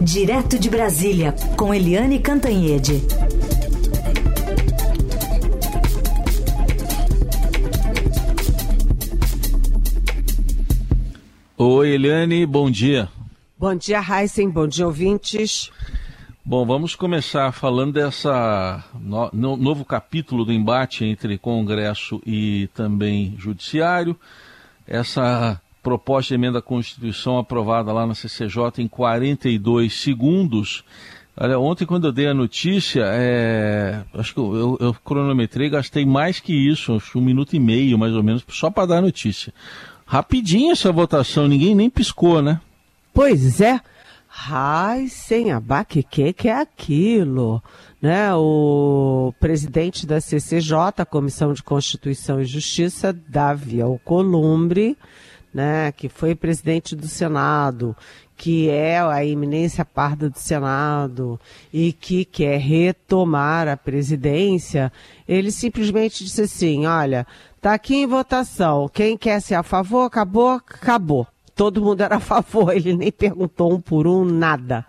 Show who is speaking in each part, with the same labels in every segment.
Speaker 1: Direto de Brasília, com Eliane Cantanhede.
Speaker 2: Oi, Eliane, bom dia.
Speaker 3: Bom dia, Heisen, bom dia, ouvintes.
Speaker 2: Bom, vamos começar falando dessa no, no, novo capítulo do embate entre Congresso e também Judiciário. Essa proposta de emenda à Constituição aprovada lá na CCJ em 42 segundos. Olha, ontem quando eu dei a notícia, é, acho que eu, eu, cronometrei, gastei mais que isso, acho um minuto e meio mais ou menos, só para dar a notícia. Rapidinho essa votação, ninguém nem piscou, né?
Speaker 3: Pois é. Ai, sem abaque, que que é aquilo? Né? O presidente da CCJ, Comissão de Constituição e Justiça, Davi Alcolumbre, né, que foi presidente do Senado, que é a eminência parda do Senado e que quer retomar a presidência, ele simplesmente disse assim: olha, tá aqui em votação, quem quer ser a favor, acabou, acabou. Todo mundo era a favor, ele nem perguntou um por um, nada.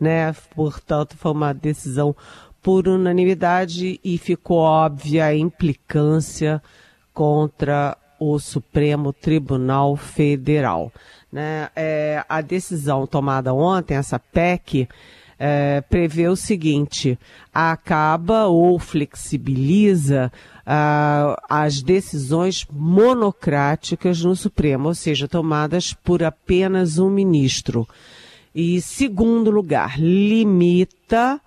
Speaker 3: Né? Portanto, foi uma decisão por unanimidade e ficou óbvia a implicância contra o Supremo Tribunal Federal. Né? É, a decisão tomada ontem, essa PEC, é, prevê o seguinte: acaba ou flexibiliza uh, as decisões monocráticas no Supremo, ou seja, tomadas por apenas um ministro. E, segundo lugar, limita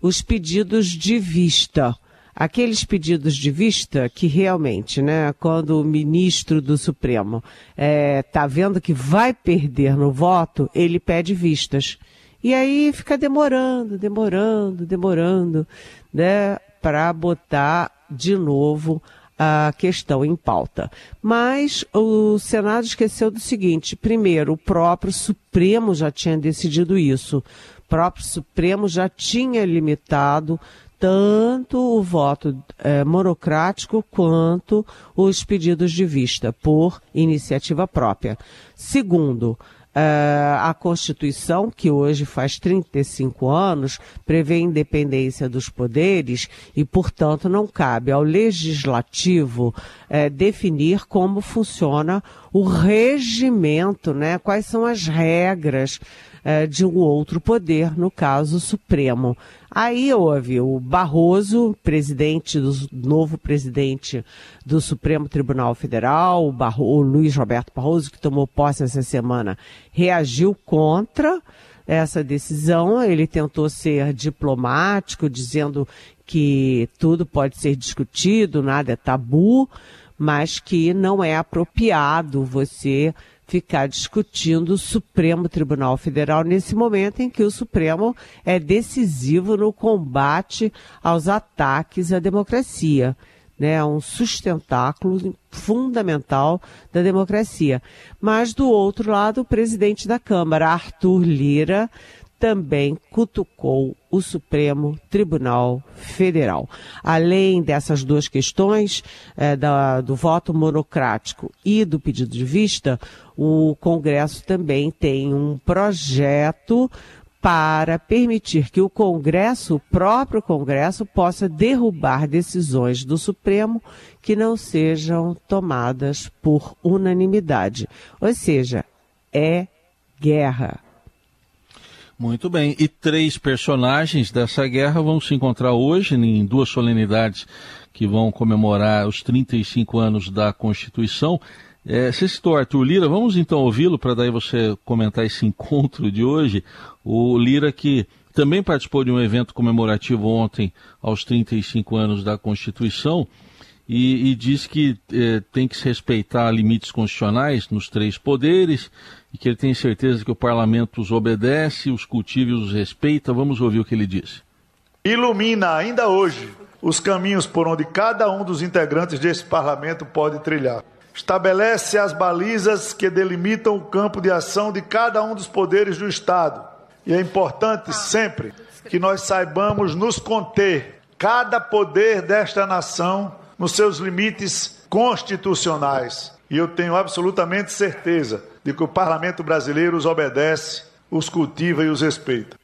Speaker 3: os pedidos de vista aqueles pedidos de vista que realmente, né, quando o ministro do Supremo está é, tá vendo que vai perder no voto, ele pede vistas. E aí fica demorando, demorando, demorando, né, para botar de novo a questão em pauta. Mas o Senado esqueceu do seguinte: primeiro, o próprio Supremo já tinha decidido isso. O próprio Supremo já tinha limitado tanto o voto é, monocrático quanto os pedidos de vista por iniciativa própria. Segundo, Uh, a Constituição, que hoje faz 35 anos, prevê independência dos poderes e, portanto, não cabe ao legislativo uh, definir como funciona o regimento, né? quais são as regras uh, de um outro poder, no caso, Supremo. Aí houve o Barroso, presidente do novo presidente do Supremo Tribunal Federal, o, Barro, o Luiz Roberto Barroso, que tomou posse essa semana, reagiu contra essa decisão. Ele tentou ser diplomático, dizendo que tudo pode ser discutido, nada é tabu, mas que não é apropriado você ficar discutindo o Supremo Tribunal Federal nesse momento em que o Supremo é decisivo no combate aos ataques à democracia. Né, um sustentáculo fundamental da democracia. Mas, do outro lado, o presidente da Câmara, Arthur Lira, também cutucou o Supremo Tribunal Federal. Além dessas duas questões, é, da, do voto monocrático e do pedido de vista, o Congresso também tem um projeto para permitir que o Congresso, o próprio Congresso, possa derrubar decisões do Supremo que não sejam tomadas por unanimidade. Ou seja, é guerra.
Speaker 2: Muito bem. E três personagens dessa guerra vão se encontrar hoje em duas solenidades que vão comemorar os 35 anos da Constituição. É, você citou Arthur Lira, vamos então ouvi-lo para daí você comentar esse encontro de hoje. O Lira que também participou de um evento comemorativo ontem aos 35 anos da Constituição e, e diz que é, tem que se respeitar limites constitucionais nos três poderes e que ele tem certeza que o parlamento os obedece, os cultiva e os respeita. Vamos ouvir o que ele disse.
Speaker 4: Ilumina ainda hoje os caminhos por onde cada um dos integrantes desse parlamento pode trilhar. Estabelece as balizas que delimitam o campo de ação de cada um dos poderes do Estado. E é importante sempre que nós saibamos nos conter, cada poder desta nação, nos seus limites constitucionais. E eu tenho absolutamente certeza de que o parlamento brasileiro os obedece os cultiva e os respeita.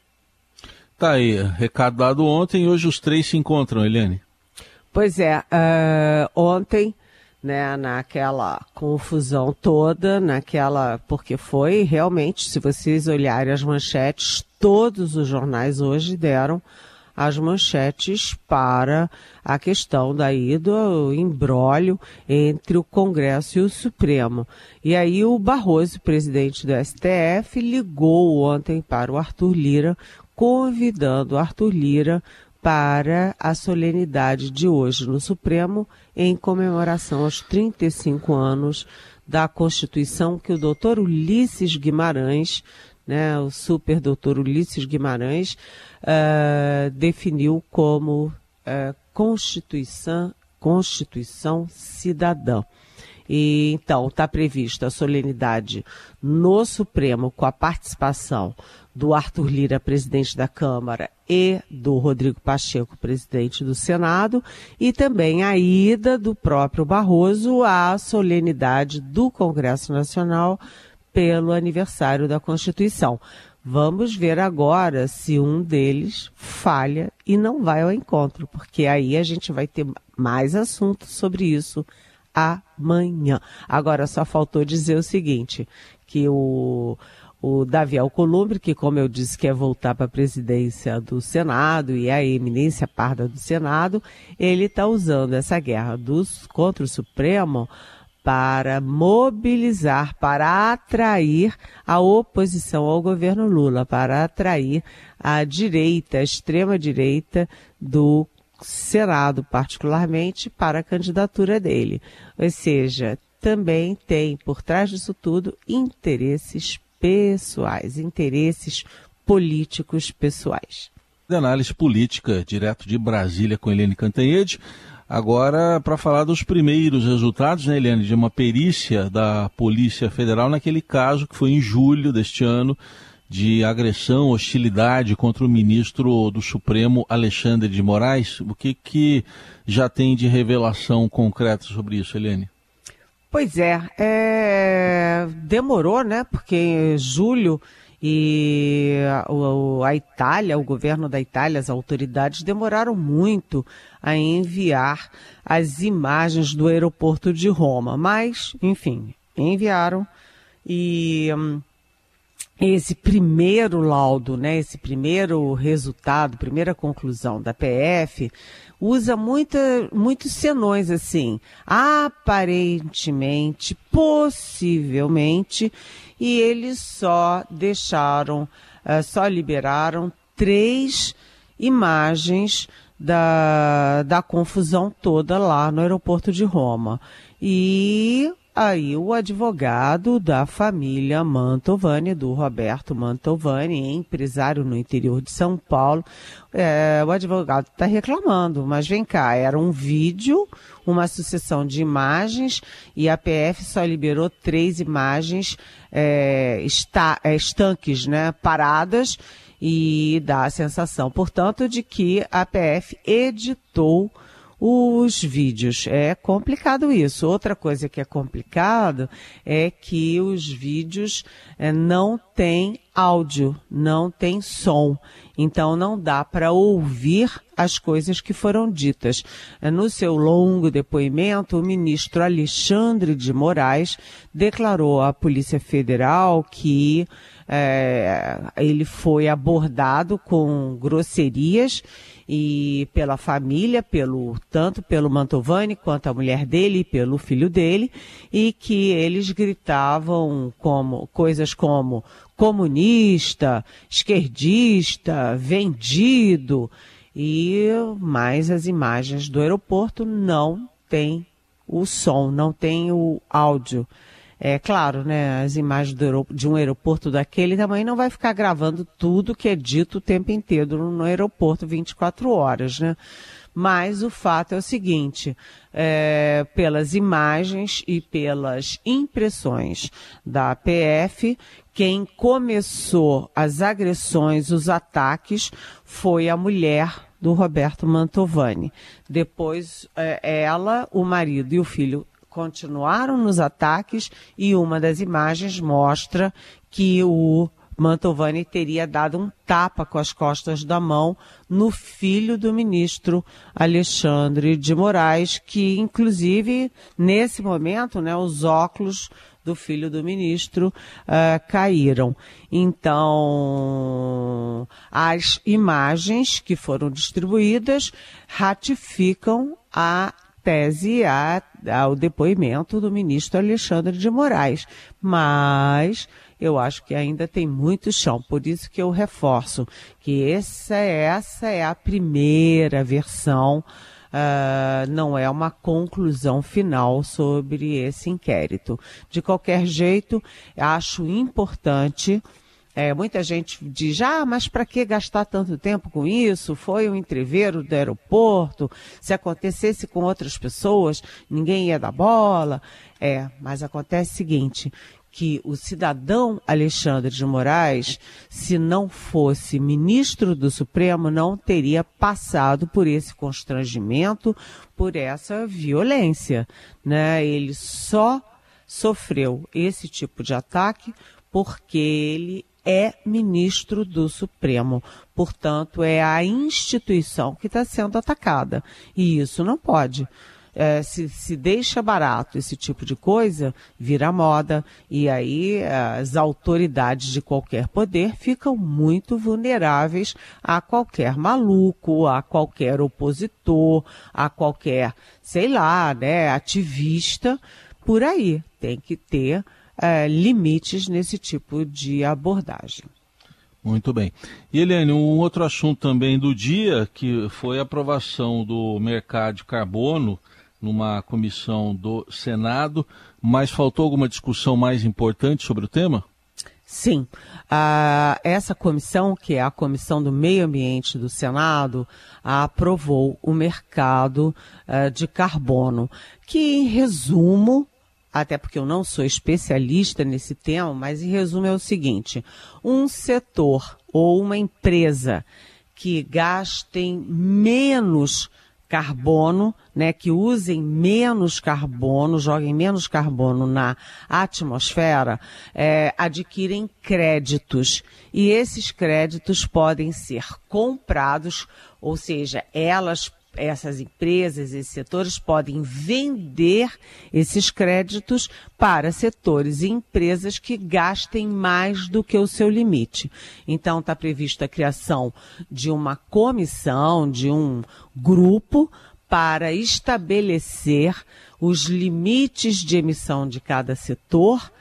Speaker 2: Tá aí, recado dado ontem e hoje os três se encontram, Eliane.
Speaker 3: Pois é, uh, ontem, né, naquela confusão toda, naquela. Porque foi realmente, se vocês olharem as manchetes, todos os jornais hoje deram as manchetes para a questão daí do embrólio entre o Congresso e o Supremo. E aí o Barroso, presidente do STF, ligou ontem para o Arthur Lira, convidando o Arthur Lira para a solenidade de hoje no Supremo, em comemoração aos 35 anos da Constituição que o doutor Ulisses Guimarães né, o super doutor Ulisses Guimarães, uh, definiu como uh, Constituição, Constituição Cidadã. E então está prevista a solenidade no Supremo com a participação do Arthur Lira, presidente da Câmara, e do Rodrigo Pacheco, presidente do Senado, e também a ida do próprio Barroso à solenidade do Congresso Nacional pelo aniversário da Constituição. Vamos ver agora se um deles falha e não vai ao encontro, porque aí a gente vai ter mais assuntos sobre isso amanhã. Agora só faltou dizer o seguinte, que o o Davi Alcolumbre, que como eu disse quer voltar para a presidência do Senado e a eminência parda do Senado, ele está usando essa guerra dos, contra o Supremo para mobilizar, para atrair a oposição ao governo Lula, para atrair a direita, a extrema-direita do Senado, particularmente, para a candidatura dele. Ou seja, também tem por trás disso tudo interesses pessoais, interesses políticos pessoais.
Speaker 2: De análise política, direto de Brasília com Helene Cantanhede. Agora, para falar dos primeiros resultados, né, Eliane, de uma perícia da Polícia Federal naquele caso que foi em julho deste ano de agressão, hostilidade contra o ministro do Supremo, Alexandre de Moraes. O que, que já tem de revelação concreta sobre isso, Eliane?
Speaker 3: Pois é, é... demorou, né? Porque julho e a, Itália, o governo da Itália, as autoridades demoraram muito a enviar as imagens do aeroporto de Roma, mas, enfim, enviaram. E hum, esse primeiro laudo, né, esse primeiro resultado, primeira conclusão da PF, usa muita, muitos senões assim, aparentemente, possivelmente, e eles só deixaram, uh, só liberaram três imagens da, da confusão toda lá no aeroporto de Roma. E aí o advogado da família Mantovani, do Roberto Mantovani, empresário no interior de São Paulo, é, o advogado está reclamando, mas vem cá, era um vídeo, uma sucessão de imagens e a PF só liberou três imagens é, está, é, estanques, né, paradas e dá a sensação, portanto, de que a PF editou os vídeos. É complicado isso. Outra coisa que é complicado é que os vídeos é, não têm áudio, não tem som. Então não dá para ouvir as coisas que foram ditas. É, no seu longo depoimento, o ministro Alexandre de Moraes declarou à Polícia Federal que é, ele foi abordado com grosserias e pela família, pelo tanto pelo Mantovani quanto a mulher dele, pelo filho dele, e que eles gritavam como coisas como comunista, esquerdista, vendido, e mais as imagens do aeroporto não tem o som, não tem o áudio. É claro, né, as imagens de um aeroporto daquele tamanho não vai ficar gravando tudo que é dito o tempo inteiro no aeroporto 24 horas, né? Mas o fato é o seguinte, é, pelas imagens e pelas impressões da PF, quem começou as agressões, os ataques, foi a mulher do Roberto Mantovani. Depois, é, ela, o marido e o filho continuaram nos ataques e uma das imagens mostra que o Mantovani teria dado um tapa com as costas da mão no filho do ministro Alexandre de Moraes, que inclusive nesse momento, né, os óculos do filho do ministro uh, caíram. Então, as imagens que foram distribuídas ratificam a tese a, ao depoimento do ministro Alexandre de Moraes. Mas eu acho que ainda tem muito chão. Por isso que eu reforço que essa, essa é a primeira versão uh, não é uma conclusão final sobre esse inquérito. De qualquer jeito, acho importante. É, muita gente diz, ah, mas para que gastar tanto tempo com isso? Foi um entreveiro do aeroporto. Se acontecesse com outras pessoas, ninguém ia dar bola. É, mas acontece o seguinte: que o cidadão Alexandre de Moraes, se não fosse ministro do Supremo, não teria passado por esse constrangimento, por essa violência, né? Ele só sofreu esse tipo de ataque porque ele é ministro do Supremo. Portanto, é a instituição que está sendo atacada. E isso não pode é, se, se deixa barato esse tipo de coisa, vira moda, e aí as autoridades de qualquer poder ficam muito vulneráveis a qualquer maluco, a qualquer opositor, a qualquer, sei lá, né, ativista, por aí. Tem que ter é, limites nesse tipo de abordagem.
Speaker 2: Muito bem. E Eliane, um outro assunto também do dia, que foi a aprovação do mercado de carbono numa comissão do Senado, mas faltou alguma discussão mais importante sobre o tema?
Speaker 3: Sim. Essa comissão, que é a Comissão do Meio Ambiente do Senado, aprovou o mercado uh, de carbono, que, em resumo, até porque eu não sou especialista nesse tema, mas em resumo é o seguinte: um setor ou uma empresa que gastem menos carbono, né, que usem menos carbono, joguem menos carbono na atmosfera, é, adquirem créditos. E esses créditos podem ser comprados, ou seja, elas essas empresas, esses setores podem vender esses créditos para setores e empresas que gastem mais do que o seu limite. Então, está prevista a criação de uma comissão, de um grupo para estabelecer os limites de emissão de cada setor,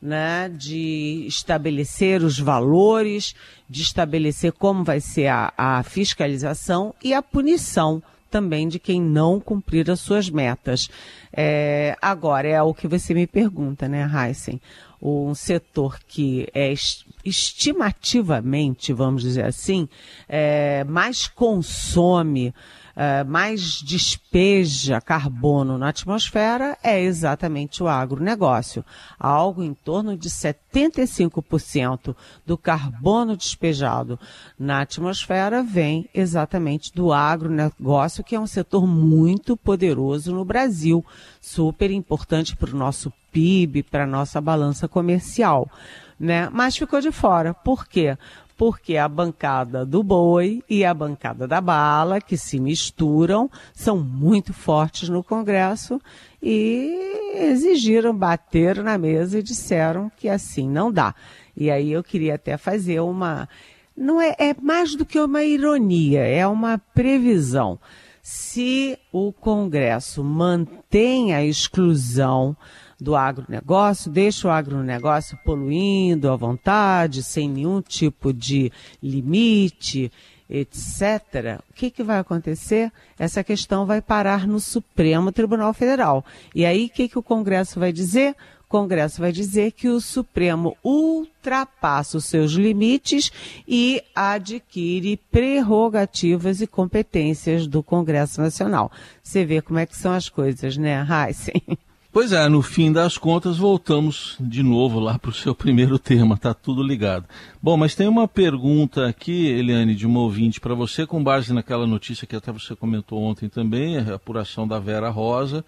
Speaker 3: né, de estabelecer os valores, de estabelecer como vai ser a, a fiscalização e a punição também de quem não cumprir as suas metas. É, agora, é o que você me pergunta, né, Heisen? Um setor que é estimativamente, vamos dizer assim, é, mais consome uh, mais despeja carbono na atmosfera é exatamente o agronegócio. Algo em torno de 75% do carbono despejado na atmosfera vem exatamente do agronegócio, que é um setor muito poderoso no Brasil, super importante para o nosso PIB, para a nossa balança comercial. Né? Mas ficou de fora. Por quê? porque a bancada do boi e a bancada da bala, que se misturam, são muito fortes no Congresso e exigiram, bateram na mesa e disseram que assim não dá. E aí eu queria até fazer uma. Não é, é mais do que uma ironia, é uma previsão. Se o Congresso mantém a exclusão do agronegócio, deixa o agronegócio poluindo à vontade, sem nenhum tipo de limite, etc., o que, que vai acontecer? Essa questão vai parar no Supremo Tribunal Federal. E aí, o que, que o Congresso vai dizer? O Congresso vai dizer que o Supremo ultrapassa os seus limites e adquire prerrogativas e competências do Congresso Nacional. Você vê como é que são as coisas, né, Heisen?
Speaker 2: Pois é, no fim das contas voltamos de novo lá para o seu primeiro tema, tá tudo ligado. Bom, mas tem uma pergunta aqui, Eliane, de uma ouvinte para você, com base naquela notícia que até você comentou ontem também, a apuração da Vera Rosa,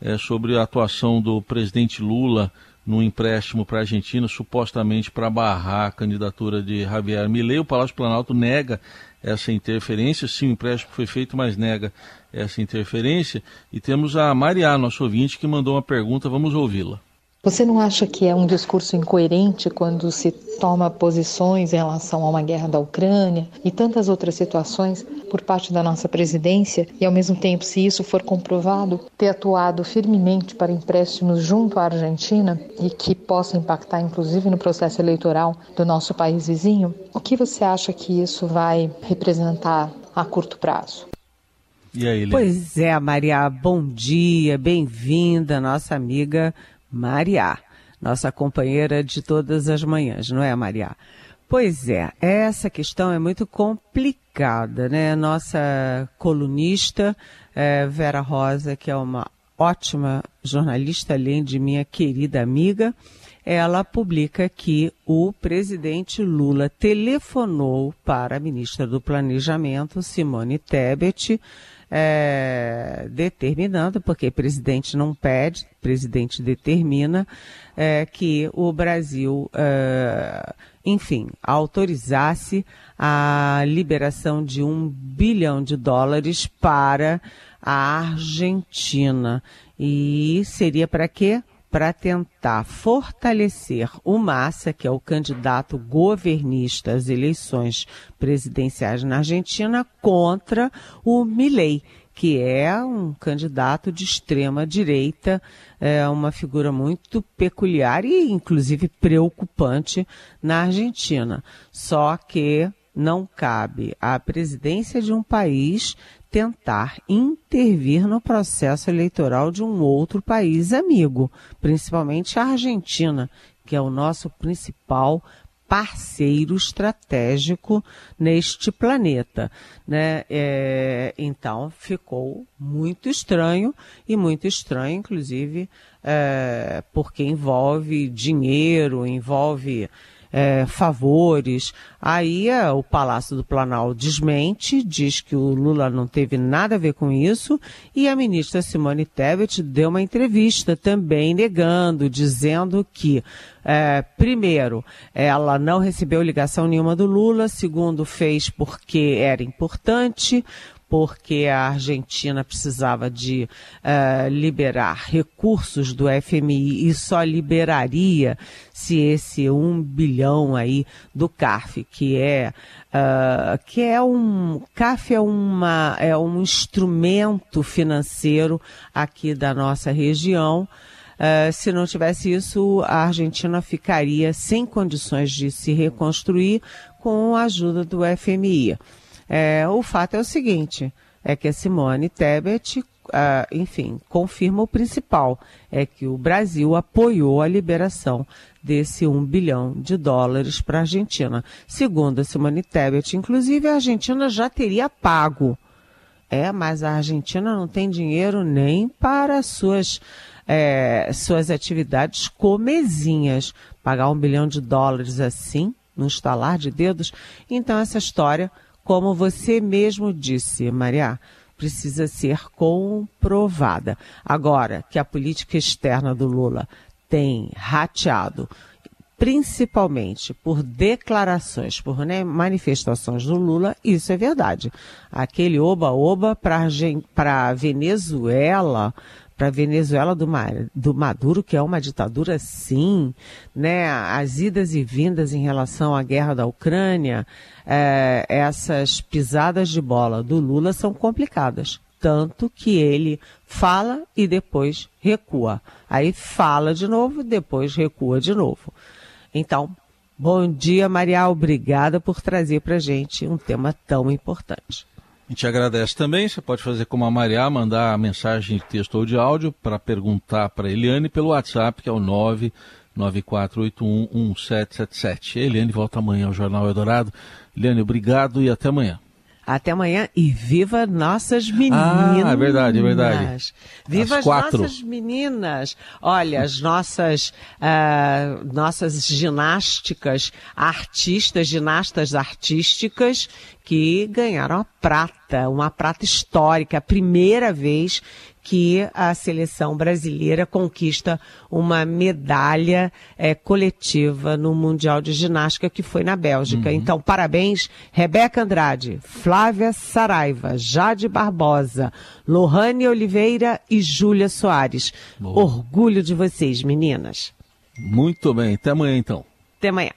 Speaker 2: é, sobre a atuação do presidente Lula no empréstimo para a Argentina, supostamente para barrar a candidatura de Javier Milei. O Palácio Planalto nega essa interferência. Sim, o empréstimo foi feito, mas nega essa interferência. E temos a Maria, nosso ouvinte, que mandou uma pergunta. Vamos ouvi-la.
Speaker 5: Você não acha que é um discurso incoerente quando se toma posições em relação a uma guerra da Ucrânia e tantas outras situações por parte da nossa presidência e, ao mesmo tempo, se isso for comprovado, ter atuado firmemente para empréstimos junto à Argentina e que possa impactar, inclusive, no processo eleitoral do nosso país vizinho? O que você acha que isso vai representar a curto prazo?
Speaker 3: E aí, Pois é, Maria, bom dia, bem-vinda, nossa amiga Maria, nossa companheira de todas as manhãs, não é, Maria? Pois é, essa questão é muito complicada, né? Nossa colunista é, Vera Rosa, que é uma ótima jornalista, além de minha querida amiga, ela publica que o presidente Lula telefonou para a ministra do Planejamento, Simone Tebet, é, determinando, porque presidente não pede, presidente determina, é, que o Brasil, é, enfim, autorizasse a liberação de um bilhão de dólares para a Argentina. E seria para quê? Para tentar fortalecer o Massa, que é o candidato governista às eleições presidenciais na Argentina, contra o Milei, que é um candidato de extrema direita, é uma figura muito peculiar e inclusive preocupante na Argentina. Só que não cabe à presidência de um país tentar intervir no processo eleitoral de um outro país amigo, principalmente a Argentina, que é o nosso principal parceiro estratégico neste planeta, né? É, então ficou muito estranho e muito estranho, inclusive, é, porque envolve dinheiro, envolve é, favores. Aí é, o Palácio do Planalto desmente, diz que o Lula não teve nada a ver com isso, e a ministra Simone Tebet deu uma entrevista também negando, dizendo que, é, primeiro, ela não recebeu ligação nenhuma do Lula, segundo, fez porque era importante, porque a Argentina precisava de uh, liberar recursos do FMI e só liberaria se esse um bilhão aí do CAF, que é uh, que é um CAF é uma é um instrumento financeiro aqui da nossa região. Uh, se não tivesse isso, a Argentina ficaria sem condições de se reconstruir com a ajuda do FMI. É, o fato é o seguinte, é que a Simone Tebet, uh, enfim, confirma o principal, é que o Brasil apoiou a liberação desse 1 bilhão de dólares para a Argentina. Segundo a Simone Tebet, inclusive a Argentina já teria pago. É, mas a Argentina não tem dinheiro nem para suas, é, suas atividades comezinhas. Pagar um bilhão de dólares assim, num estalar de dedos. Então essa história como você mesmo disse, Maria, precisa ser comprovada. Agora, que a política externa do Lula tem rateado, principalmente por declarações, por né, manifestações do Lula, isso é verdade. Aquele oba-oba para a Venezuela para a Venezuela do, do, Maduro, que é uma ditadura sim, né? As idas e vindas em relação à guerra da Ucrânia, é, essas pisadas de bola do Lula são complicadas. Tanto que ele fala e depois recua. Aí fala de novo, depois recua de novo. Então, bom dia, Maria. Obrigada por trazer para gente um tema tão importante.
Speaker 2: A gente agradece também. Você pode fazer como a Maria, mandar mensagem de texto ou de áudio para perguntar para a Eliane pelo WhatsApp, que é o 994811777. Eliane volta amanhã ao Jornal Eldorado. Eliane, obrigado e até amanhã.
Speaker 3: Até amanhã e viva nossas meninas.
Speaker 2: Ah, é verdade, é verdade.
Speaker 3: Viva as, as nossas meninas. Olha, as nossas, uh, nossas ginásticas artistas, ginastas artísticas que ganharam a prata, uma prata histórica, a primeira vez que a seleção brasileira conquista uma medalha é, coletiva no Mundial de Ginástica que foi na Bélgica. Uhum. Então, parabéns, Rebeca Andrade, Flávia Saraiva, Jade Barbosa, Lohane Oliveira e Júlia Soares. Boa. Orgulho de vocês, meninas.
Speaker 2: Muito bem, até amanhã então.
Speaker 3: Até amanhã.